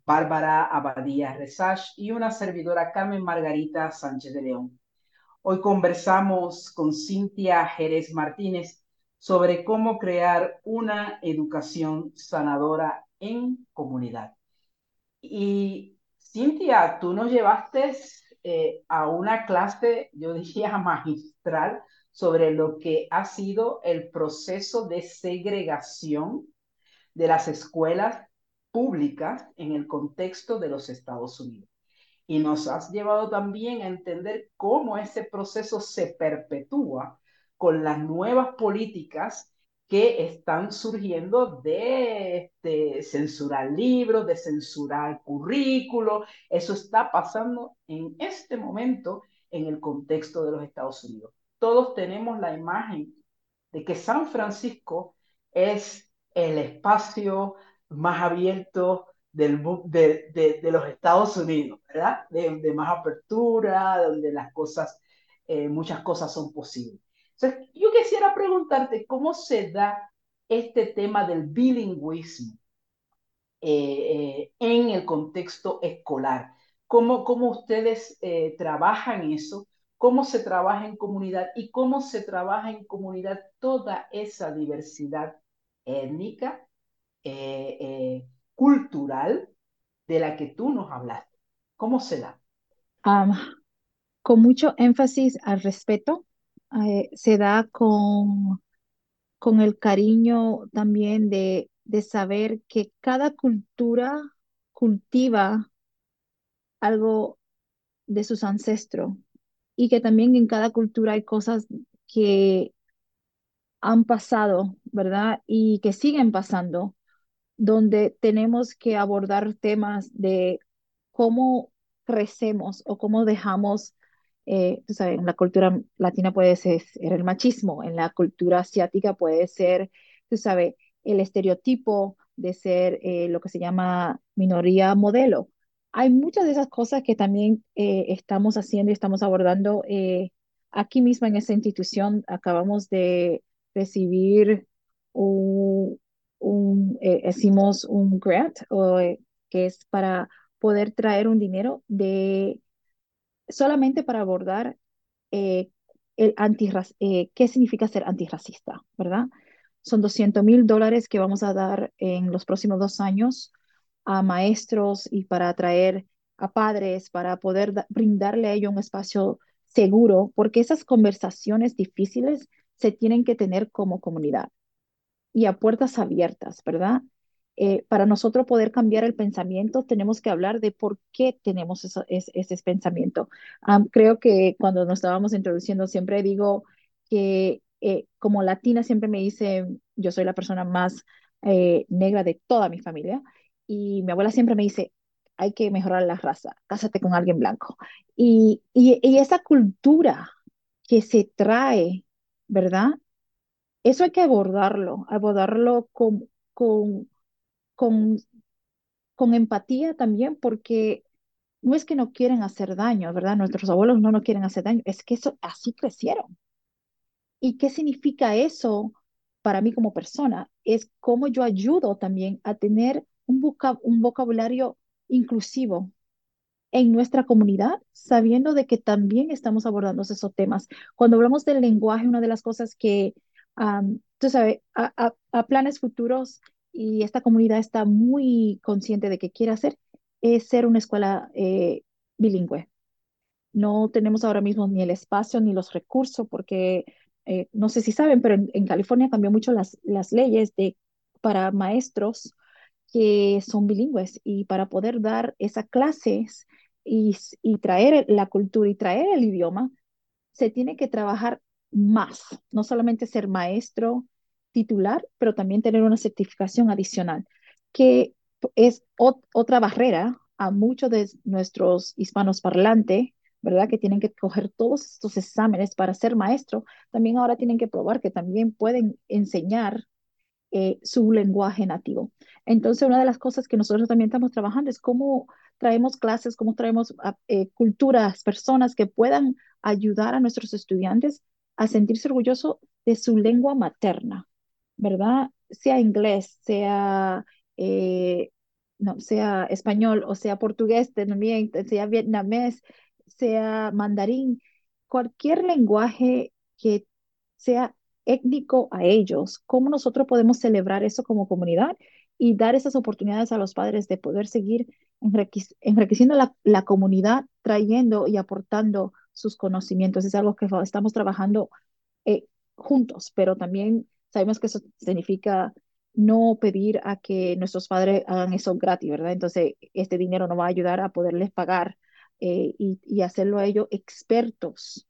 Bárbara Abadía Resach y una servidora Carmen Margarita Sánchez de León. Hoy conversamos con Cintia Jerez Martínez sobre cómo crear una educación sanadora en comunidad. Y Cintia, tú nos llevaste eh, a una clase, yo diría magistral, sobre lo que ha sido el proceso de segregación de las escuelas públicas en el contexto de los Estados Unidos. Y nos has llevado también a entender cómo ese proceso se perpetúa con las nuevas políticas que están surgiendo de, censurar libros, de censurar currículos. Eso está pasando en este momento en el contexto de los Estados Unidos todos tenemos la imagen de que San Francisco es el espacio más abierto del, de, de, los Estados Unidos, ¿verdad? De, más apertura, donde las cosas, eh, muchas cosas son posibles. Entonces, yo quisiera preguntarte cómo se da este tema del bilingüismo eh, eh, en el contexto escolar. ¿Cómo, cómo ustedes trabajan eso? cómo se trabaja en comunidad y cómo se trabaja en comunidad toda esa diversidad étnica, cultural de la que tú nos hablaste. ¿Cómo se da? con mucho énfasis al respeto, eh, se da con, con el cariño también de, de saber que cada cultura cultiva algo de sus ancestros y que también en cada cultura hay cosas que han pasado, ¿verdad? Y que siguen pasando, donde tenemos que abordar temas de cómo crecemos o cómo dejamos, eh, tú sabes, en la cultura latina puede ser el machismo, en la cultura asiática puede ser, tú sabes, el estereotipo de ser eh, lo que se llama minoría modelo. Hay muchas de esas cosas que también eh, estamos haciendo y estamos abordando aquí mismo en esa institución. Acabamos de recibir un, un hicimos un grant que es para poder traer un dinero de solamente para abordar eh, el eh, qué significa ser antirracista, ¿verdad? Son 200 mil dólares que vamos a dar en los próximos dos años a maestros y para atraer a padres, para poder brindarle a ellos un espacio seguro, porque esas conversaciones difíciles se tienen que tener como comunidad y a puertas abiertas, ¿verdad? Eh, para nosotros poder cambiar el pensamiento, tenemos que hablar de por qué tenemos ese pensamiento. creo que cuando nos estábamos introduciendo, siempre digo que eh, como latina siempre me dice, yo soy la persona más eh, negra de toda mi familia, y mi abuela siempre me dice, hay que mejorar la raza, cásate con alguien blanco. Y, y esa cultura que se trae, ¿verdad? Eso hay que abordarlo, abordarlo con, con con, con empatía también, porque no es que no quieren hacer daño, ¿verdad? Nuestros abuelos no nos quieren hacer daño, es que eso, así crecieron. ¿Y qué significa eso para mí como persona? Es cómo yo ayudo también a tener un, un vocabulario inclusivo en nuestra comunidad, sabiendo de que también estamos abordando esos temas. Cuando hablamos del lenguaje, una de las cosas que, tú sabes, a, a planes futuros y esta comunidad está muy consciente de que quiere hacer es ser una escuela eh, bilingüe. No tenemos ahora mismo ni el espacio ni los recursos porque eh, no sé si saben, pero en, California cambió mucho las, las leyes de, para maestros que son bilingües y para poder dar esas clases y, y traer la cultura y traer el idioma, se tiene que trabajar más, no solamente ser maestro titular, pero también tener una certificación adicional, que es otra barrera a muchos de nuestros hispanos parlantes, ¿verdad? Que tienen que coger todos estos exámenes para ser maestro, también ahora tienen que probar que también pueden enseñar eh, su lenguaje nativo. Entonces, una de las cosas que nosotros también estamos trabajando es cómo traemos clases, cómo traemos ah, eh, culturas, personas que puedan ayudar a nuestros estudiantes a sentirse orgullosos de su lengua materna, ¿verdad? Sea inglés, sea, eh, no, sea español o sea portugués también, sea vietnamés, sea mandarín, cualquier lenguaje que sea étnico a ellos, cómo nosotros podemos celebrar eso como comunidad y dar esas oportunidades a los padres de poder seguir enriqueciendo la, la comunidad, trayendo y aportando sus conocimientos. Es algo que estamos trabajando eh, juntos, pero también Sabemos que eso significa no pedir a que nuestros padres hagan eso gratis, ¿verdad? Entonces, este dinero nos va a ayudar a poderles pagar eh, y, hacerlo a ellos expertos,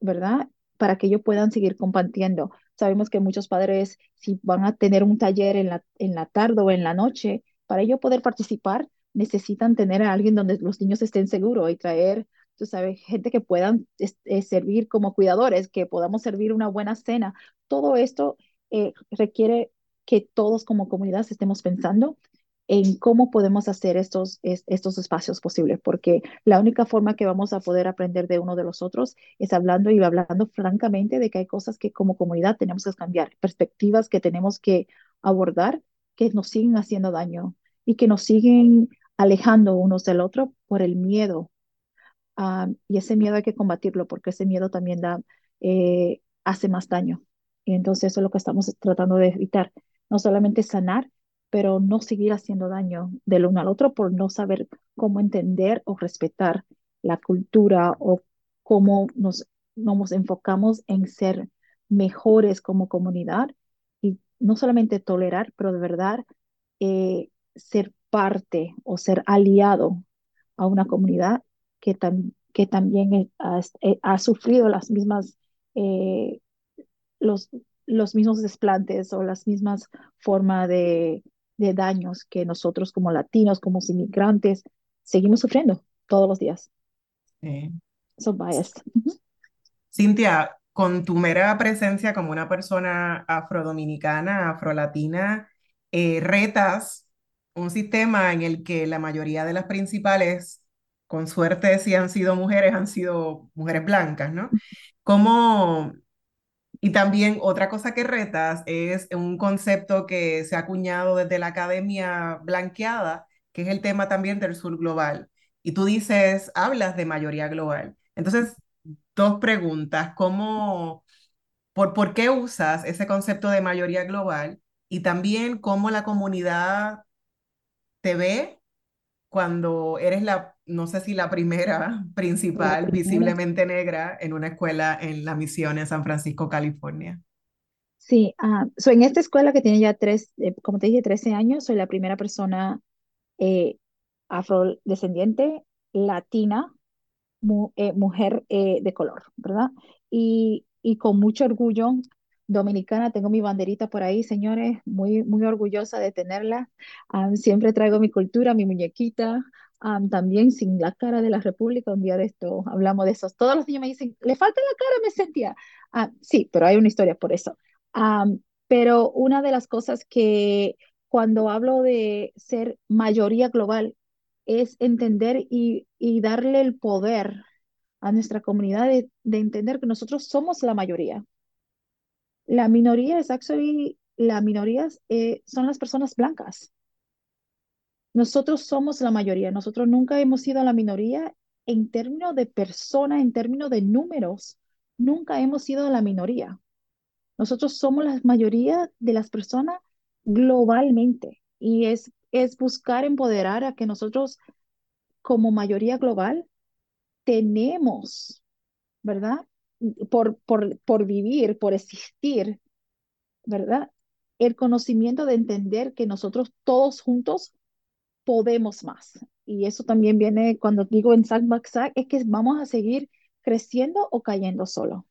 ¿verdad? Para que ellos puedan seguir compartiendo. Sabemos que muchos padres, si van a tener un taller en la, en la tarde o en la noche, para ellos poder participar, necesitan tener a alguien donde los niños estén seguros y traer tú sabes, gente que puedan eh, servir como cuidadores, que podamos servir una buena cena. Todo esto eh, requiere que todos como comunidad estemos pensando en cómo podemos hacer estos, estos espacios posibles, porque la única forma que vamos a poder aprender de uno de los otros es hablando y hablando francamente de que hay cosas que como comunidad tenemos que cambiar, perspectivas que tenemos que abordar que nos siguen haciendo daño y que nos siguen alejando unos del otro por el miedo. Ah, y ese miedo hay que combatirlo porque ese miedo también da, eh, hace más daño. Y entonces eso es lo que estamos tratando de evitar. No solamente sanar, pero no seguir haciendo daño del uno al otro por no saber cómo entender o respetar la cultura o cómo nos nos enfocamos en ser mejores como comunidad y no solamente tolerar, pero de verdad eh, ser parte o ser aliado a una comunidad que, que también ha, ha, sufrido las mismas, eh, los, los mismos desplantes o las mismas formas de, de daños que nosotros como latinos, como inmigrantes, seguimos sufriendo todos los días. Sí. So biased. Cintia, con tu mera presencia como una persona afrodominicana, afrolatina, eh, retas un sistema en el que la mayoría de las principales, con suerte si han sido mujeres, han sido mujeres blancas, ¿no? ¿Cómo, y también otra cosa que retas es un concepto que se ha acuñado desde la academia blanqueada, que es el tema también del sur global. Y tú dices, hablas de mayoría global. Entonces, dos preguntas. ¿Cómo, por, por qué usas ese concepto de mayoría global? Y también cómo la comunidad te ve cuando eres la, no sé si la primera principal, visiblemente negra, en una escuela en la misión en San Francisco, California. Sí, uh, en esta escuela que tiene ya tres, eh, como te dije, 13 años, soy la primera persona eh, afrodescendiente, latina, eh, mujer eh, de color, ¿verdad? Y, y con mucho orgullo dominicana, tengo mi banderita por ahí, señores, muy, muy orgullosa de tenerla. siempre traigo mi cultura, mi muñequita, también sin la cara de la República, un día de esto hablamos de eso. Todos los niños me dicen, le falta la cara, me sentía. Ah, sí, pero hay una historia por eso. pero una de las cosas que cuando hablo de ser mayoría global es entender y, y darle el poder a nuestra comunidad de, de entender que nosotros somos la mayoría la minoría es actually, la minoría eh, son las personas blancas. Nosotros somos la mayoría, nosotros nunca hemos sido la minoría en términos de persona, en términos de números, nunca hemos sido la minoría. Nosotros somos la mayoría de las personas globalmente y es, es buscar empoderar a que nosotros como mayoría global tenemos, ¿verdad? por, por, por vivir, por existir, ¿verdad? El conocimiento de entender que nosotros todos juntos podemos más. Y eso también viene cuando digo en Sack es que vamos a seguir creciendo o cayendo solo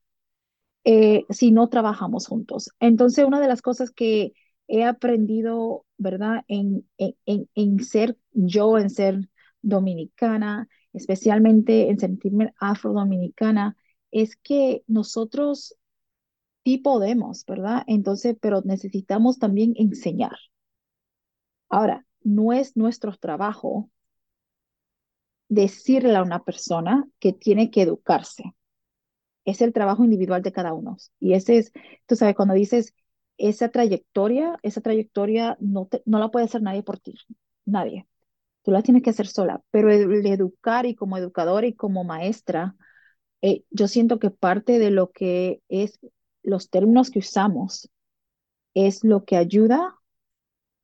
eh, si no trabajamos juntos. Entonces, una de las cosas que he aprendido, ¿verdad? En, en, en ser yo, en ser dominicana, especialmente en sentirme afrodominicana, es que nosotros sí podemos, ¿verdad? Entonces, pero necesitamos también enseñar. Ahora, no es nuestro trabajo decirle a una persona que tiene que educarse. Es el trabajo individual de cada uno. Y ese es, tú sabes, cuando dices esa trayectoria, esa trayectoria no, no la puede hacer nadie por ti, nadie. Tú la tienes que hacer sola, pero el educar y como educadora y como maestra, eh, yo siento que parte de lo que es los términos que usamos es lo que ayuda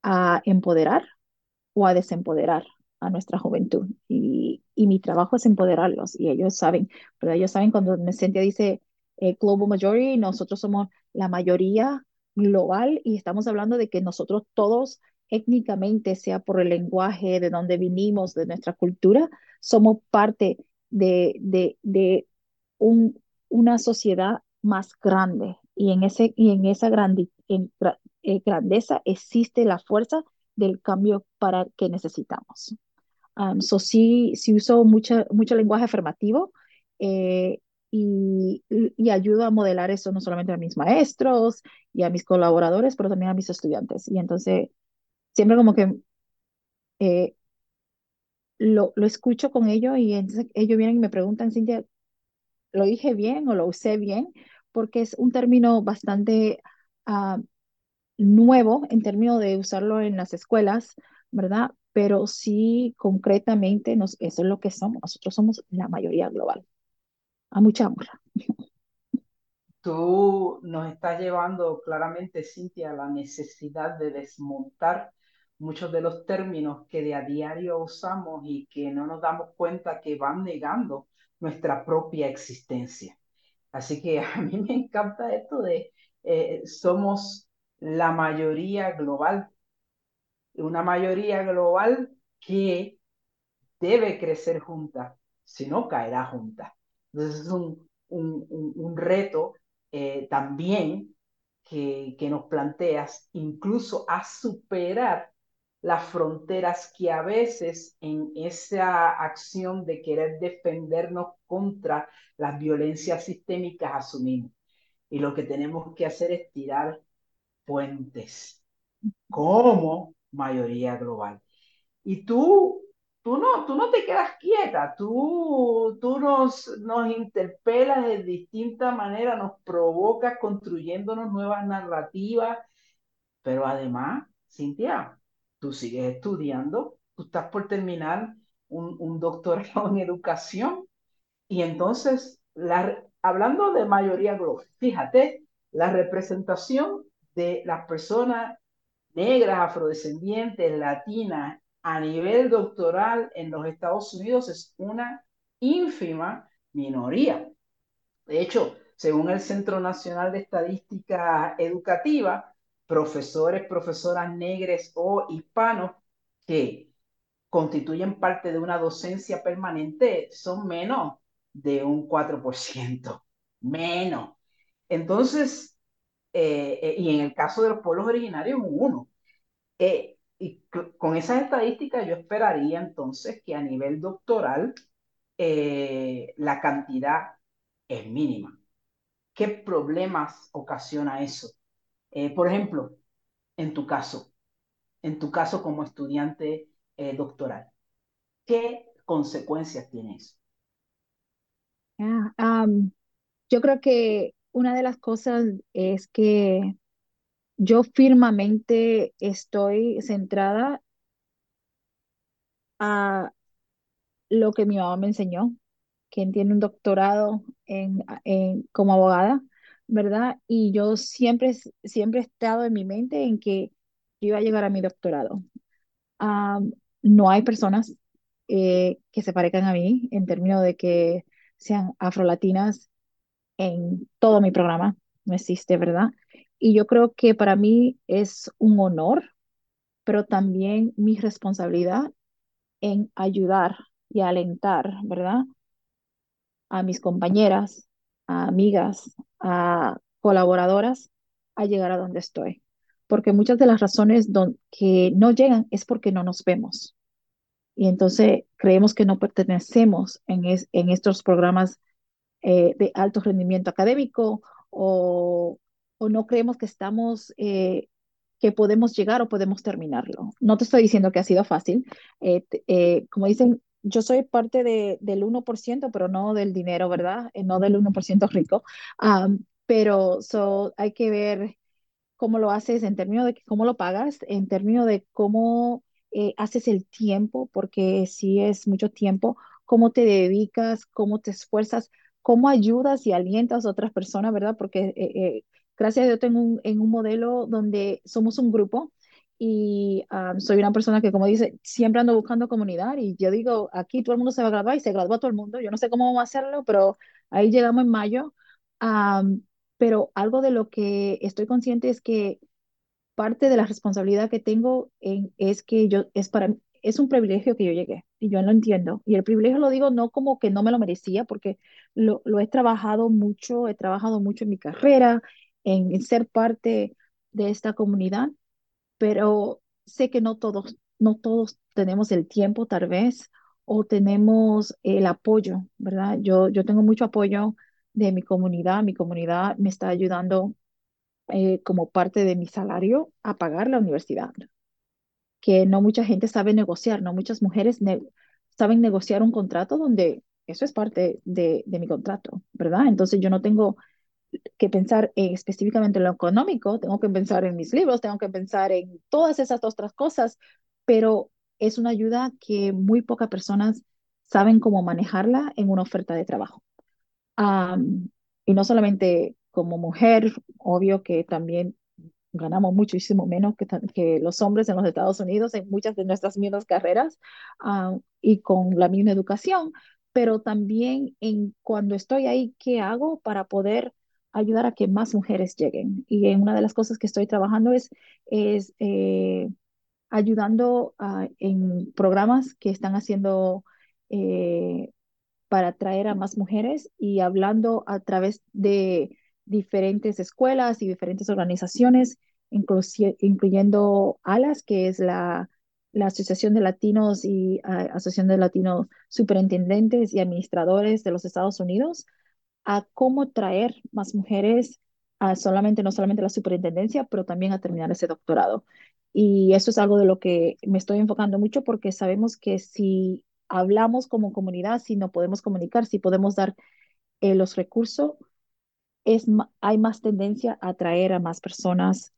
a empoderar o a desempoderar a nuestra juventud. Y, y mi trabajo es empoderarlos y ellos saben, pero ellos saben cuando Cynthia dice eh, Global Majority, nosotros somos la mayoría global y estamos hablando de que nosotros todos étnicamente, sea por el lenguaje, de donde vinimos, de nuestra cultura, somos parte de, de, de un, una sociedad más grande y en, ese, y en esa eh, grandeza existe la fuerza del cambio para que necesitamos. Um, so sí, sí uso mucho, mucho lenguaje afirmativo eh, y, y, ayudo a modelar eso no solamente a mis maestros y a mis colaboradores, pero también a mis estudiantes. Y entonces, siempre como que eh, lo, lo, escucho con ellos y entonces ellos vienen y me preguntan, Cintia, lo dije bien o lo usé bien, porque es un término bastante ah, nuevo en términos de usarlo en las escuelas, ¿verdad? Pero sí, concretamente, nos, eso es lo que somos. Nosotros somos la mayoría global. A mucha honra. Tú nos estás llevando claramente, Cintia, a la necesidad de desmontar muchos de los términos que de a diario usamos y que no nos damos cuenta que van negando nuestra propia existencia. Así que a mí me encanta esto de eh, somos la mayoría global, una mayoría global que debe crecer junta, si no caerá junta. Entonces es un, un, reto eh, también que, que nos planteas, incluso a superar las fronteras que a veces en esa acción de querer defendernos contra las violencias sistémicas asumimos. Y lo que tenemos que hacer es tirar puentes como mayoría global. Y tú, tú no, tú no te quedas quieta, tú, tú nos, nos interpelas de distinta manera, nos provocas construyéndonos nuevas narrativas, pero además, Cintia, tú sigues estudiando, tú estás por terminar un, un doctorado en educación y entonces, la, hablando de mayoría global, fíjate, la representación de las personas negras, afrodescendientes, latinas a nivel doctoral en los Estados Unidos es una ínfima minoría. De hecho, según el Centro Nacional de Estadística Educativa, profesores, profesoras negres o hispanos que constituyen parte de una docencia permanente son menos de un 4%, menos. Entonces, eh, eh, y en el caso de los pueblos originarios, un 1. Eh, y con esas estadísticas yo esperaría entonces que a nivel doctoral la cantidad es mínima. ¿Qué problemas ocasiona eso? por ejemplo, en tu caso, en tu caso como estudiante doctoral, ¿qué consecuencias tiene eso? yo creo que una de las cosas es que yo firmemente estoy centrada a lo que mi mamá me enseñó, quien tiene un doctorado en, como abogada, ¿verdad? Y yo siempre, siempre he estado en mi mente en que yo iba a llegar a mi doctorado. no hay personas eh, que se parezcan a mí en términos de que sean afrolatinas en todo mi programa, no existe, ¿verdad? Y yo creo que para mí es un honor, pero también mi responsabilidad en ayudar y alentar, ¿verdad? A mis compañeras, a amigas, a colaboradoras a llegar a donde estoy. Porque muchas de las razones que no llegan es porque no nos vemos. Y entonces creemos que no pertenecemos en, en estos programas eh, de alto rendimiento académico o, o no creemos que estamos, eh, que podemos llegar o podemos terminarlo. No te estoy diciendo que ha sido fácil. Eh, como dicen, yo soy parte de, del 1%, pero no del dinero, ¿verdad? no del 1% rico. pero so, hay que ver cómo lo haces en términos de cómo lo pagas, en términos de cómo haces el tiempo, porque si es mucho tiempo, cómo te dedicas, cómo te esfuerzas cómo ayudas y alientas a otras personas, ¿verdad? Porque eh, eh, gracias a Dios tengo un, en un modelo donde somos un grupo y soy una persona que, como dice, siempre ando buscando comunidad y yo digo, aquí todo el mundo se va a graduar y se gradúa todo el mundo. Yo no sé cómo vamos a hacerlo, pero ahí llegamos en mayo. pero algo de lo que estoy consciente es que parte de la responsabilidad que tengo en, es que yo, es para, es un privilegio que yo llegué y yo lo entiendo. Y el privilegio lo digo no como que no me lo merecía, porque lo, he trabajado mucho, he trabajado mucho en mi carrera, en, ser parte de esta comunidad, pero sé que no todos, no todos tenemos el tiempo tal vez o tenemos el apoyo, ¿verdad? Yo, yo tengo mucho apoyo de mi comunidad, mi comunidad me está ayudando eh, como parte de mi salario a pagar la universidad que no mucha gente sabe negociar, no muchas mujeres saben negociar un contrato donde eso es parte de, mi contrato, ¿verdad? Entonces yo no tengo que pensar específicamente en lo económico, tengo que pensar en mis libros, tengo que pensar en todas esas otras cosas, pero es una ayuda que muy pocas personas saben cómo manejarla en una oferta de trabajo. y no solamente como mujer, obvio que también ganamos muchísimo menos que, que, los hombres en los Estados Unidos en muchas de nuestras mismas carreras ah, y con la misma educación, pero también en cuando estoy ahí, ¿qué hago para poder ayudar a que más mujeres lleguen? Y una de las cosas que estoy trabajando es, es eh, ayudando en programas que están haciendo eh, para atraer a más mujeres y hablando a través de diferentes escuelas y diferentes organizaciones, incluyendo ALAS, que es la, la Asociación de Latinos y Asociación de Latinos Superintendentes y Administradores de los Estados Unidos, a cómo traer más mujeres a solamente, no solamente la superintendencia, pero también a terminar ese doctorado. Y eso es algo de lo que me estoy enfocando mucho porque sabemos que si hablamos como comunidad, si no podemos comunicar, si podemos dar eh, los recursos, es, hay más tendencia a atraer a más personas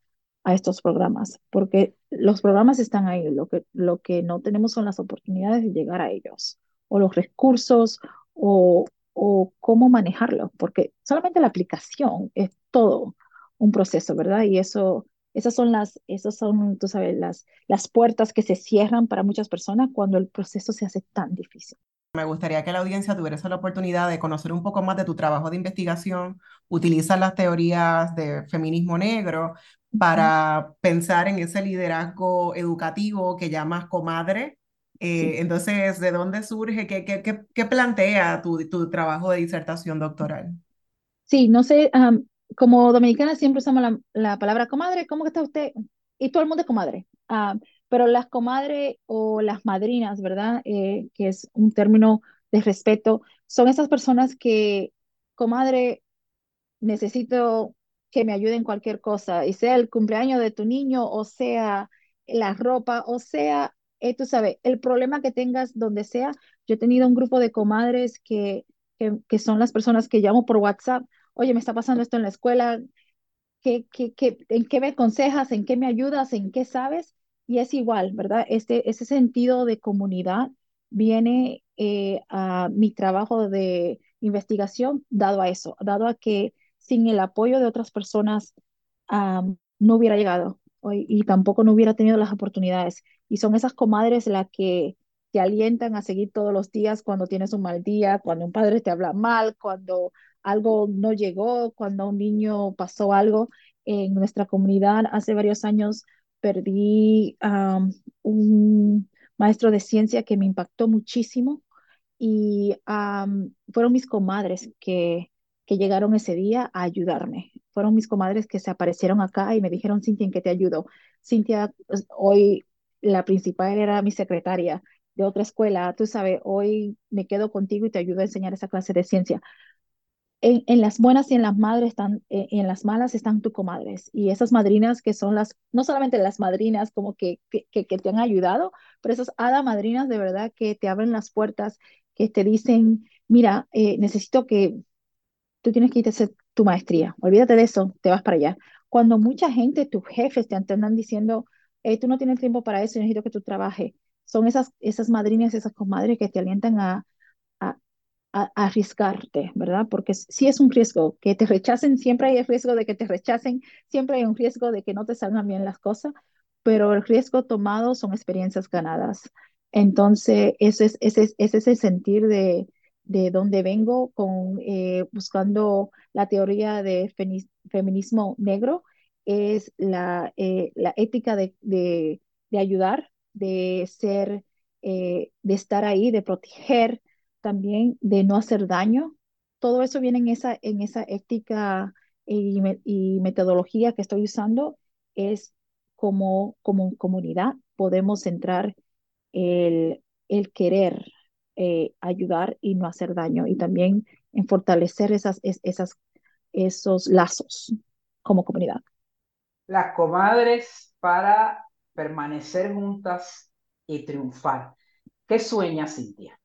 a estos programas, porque los programas están ahí, lo que, lo que no tenemos son las oportunidades de llegar a ellos, o los recursos, o, o cómo manejarlo, porque solamente la aplicación es todo un proceso, ¿verdad? Y eso esas son las, esas son, tú sabes, las, las puertas que se cierran para muchas personas cuando el proceso se hace tan difícil. Me gustaría que la audiencia tuviera la oportunidad de conocer un poco más de tu trabajo de investigación. Utilizas las teorías de feminismo negro para pensar en ese liderazgo educativo que llamas comadre. Eh, entonces, ¿de dónde surge? ¿Qué, qué, qué, qué plantea tu, tu, trabajo de disertación doctoral? Sí, no sé, como dominicana siempre usamos la, la, palabra comadre, ¿cómo está usted? Y todo el mundo es comadre. Pero las comadres o las madrinas, ¿verdad? Eh, que es un término de respeto, son esas personas que, comadre, necesito que me ayuden en cualquier cosa, y sea el cumpleaños de tu niño, o sea la ropa, o sea, eh, tú sabes, el problema que tengas donde sea. Yo he tenido un grupo de comadres que, que, que son las personas que llamo por WhatsApp oye, me está pasando esto en la escuela, ¿qué, qué, qué, en qué me aconsejas? ¿En qué me ayudas? ¿En qué sabes? Y es igual, ¿verdad? Este, ese sentido de comunidad viene eh, a mi trabajo de investigación dado a eso, dado a que sin el apoyo de otras personas no hubiera llegado y tampoco no hubiera tenido las oportunidades. Y son esas comadres las que te alientan a seguir todos los días cuando tienes un mal día, cuando un padre te habla mal, cuando algo no llegó, cuando un niño pasó algo. En nuestra comunidad hace varios años perdí a un maestro de ciencia que me impactó muchísimo y fueron mis comadres que, que llegaron ese día a ayudarme. Fueron mis comadres que se aparecieron acá y me dijeron, Cintia, ¿en qué te ayudo? Cintia, pues, hoy la principal era mi secretaria de otra escuela, tú sabes, hoy me quedo contigo y te ayudo a enseñar esa clase de ciencia en, las buenas y en las madres están, eh, en las malas están tus comadres. Y esas madrinas que son las, no solamente las madrinas como que, que, que te han ayudado, pero esas hadas madrinas de verdad que te abren las puertas, que te dicen, mira, eh, necesito que tú tienes que irte a hacer tu maestría. Olvídate de eso, te vas para allá. Cuando mucha gente, tus jefes te andan diciendo, tú no tienes tiempo para eso, necesito que tú trabajes. Son esas, esas madrinas, esas comadres que te alientan a, a, arriesgarte, ¿verdad? Porque si es un riesgo que te rechacen, siempre hay el riesgo de que te rechacen, siempre hay un riesgo de que no te salgan bien las cosas, pero el riesgo tomado son experiencias ganadas. Entonces, ese es, ese es, el sentir de, de dónde vengo con eh, buscando la teoría de feminismo negro, es la, eh, la ética de, de, de, ayudar, de ser, eh, de estar ahí, de proteger, también de no hacer daño. Todo eso viene en esa, en esa ética y, metodología que estoy usando, es como, como comunidad podemos centrar el, el querer eh, ayudar y no hacer daño y también en fortalecer esas, esas, esos lazos como comunidad. Las comadres para permanecer juntas y triunfar. ¿Qué sueña Cintia?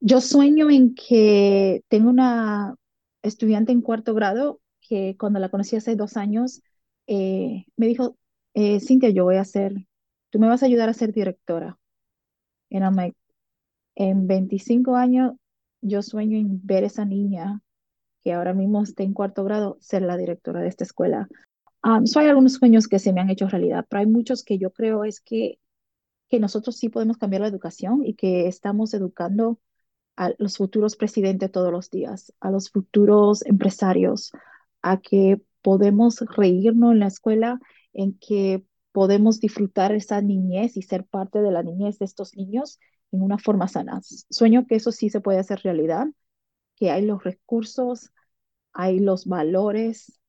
Yo sueño en que tengo una estudiante en cuarto grado que cuando la conocí hace dos años, eh, me dijo, eh, Cintia, yo voy a ser, tú me vas a ayudar a ser directora. And I'm like, en 25 años, yo sueño en ver esa niña que ahora mismo está en cuarto grado, ser la directora de esta escuela. Um, hay algunos sueños que se me han hecho realidad, pero hay muchos que yo creo es que, que nosotros sí podemos cambiar la educación y que estamos educando a los futuros presidentes todos los días, a los futuros empresarios, a que podemos reírnos en la escuela, en que podemos disfrutar esa niñez y ser parte de la niñez de estos niños en una forma sana. Sueño que eso sí se puede hacer realidad, que hay los recursos, hay los valores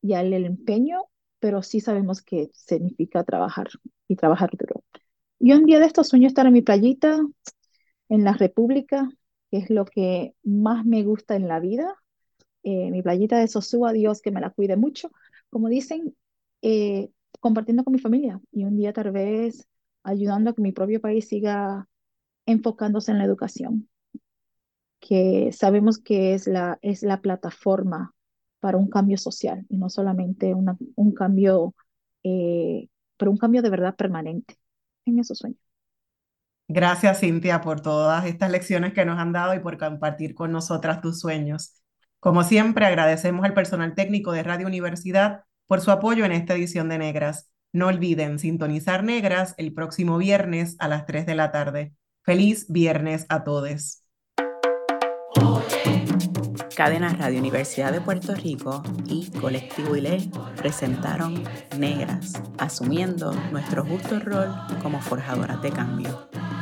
y hay el empeño, pero sí sabemos que significa trabajar y trabajar duro. Y un día de estos sueño estar en mi playita, en la República, que es lo que más me gusta en la vida. Eh, mi playita de Sosúa, Dios que me la cuide mucho. Como dicen, eh, compartiendo con mi familia y un día tal vez ayudando a que mi propio país siga enfocándose en la educación, que sabemos que es la, es la plataforma para un cambio social y no solamente un cambio, eh, pero un cambio de verdad permanente en esos sueños. Gracias, Cintia, por todas estas lecciones que nos han dado y por compartir con nosotras tus sueños. Como siempre, agradecemos al personal técnico de Radio Universidad por su apoyo en esta edición de Negras. No olviden sintonizar Negras el próximo viernes a las 3 de la tarde. Feliz viernes a todos. Cadena Radio Universidad de Puerto Rico y Colectivo ILE presentaron Negras, asumiendo nuestro justo rol como forjadoras de cambio.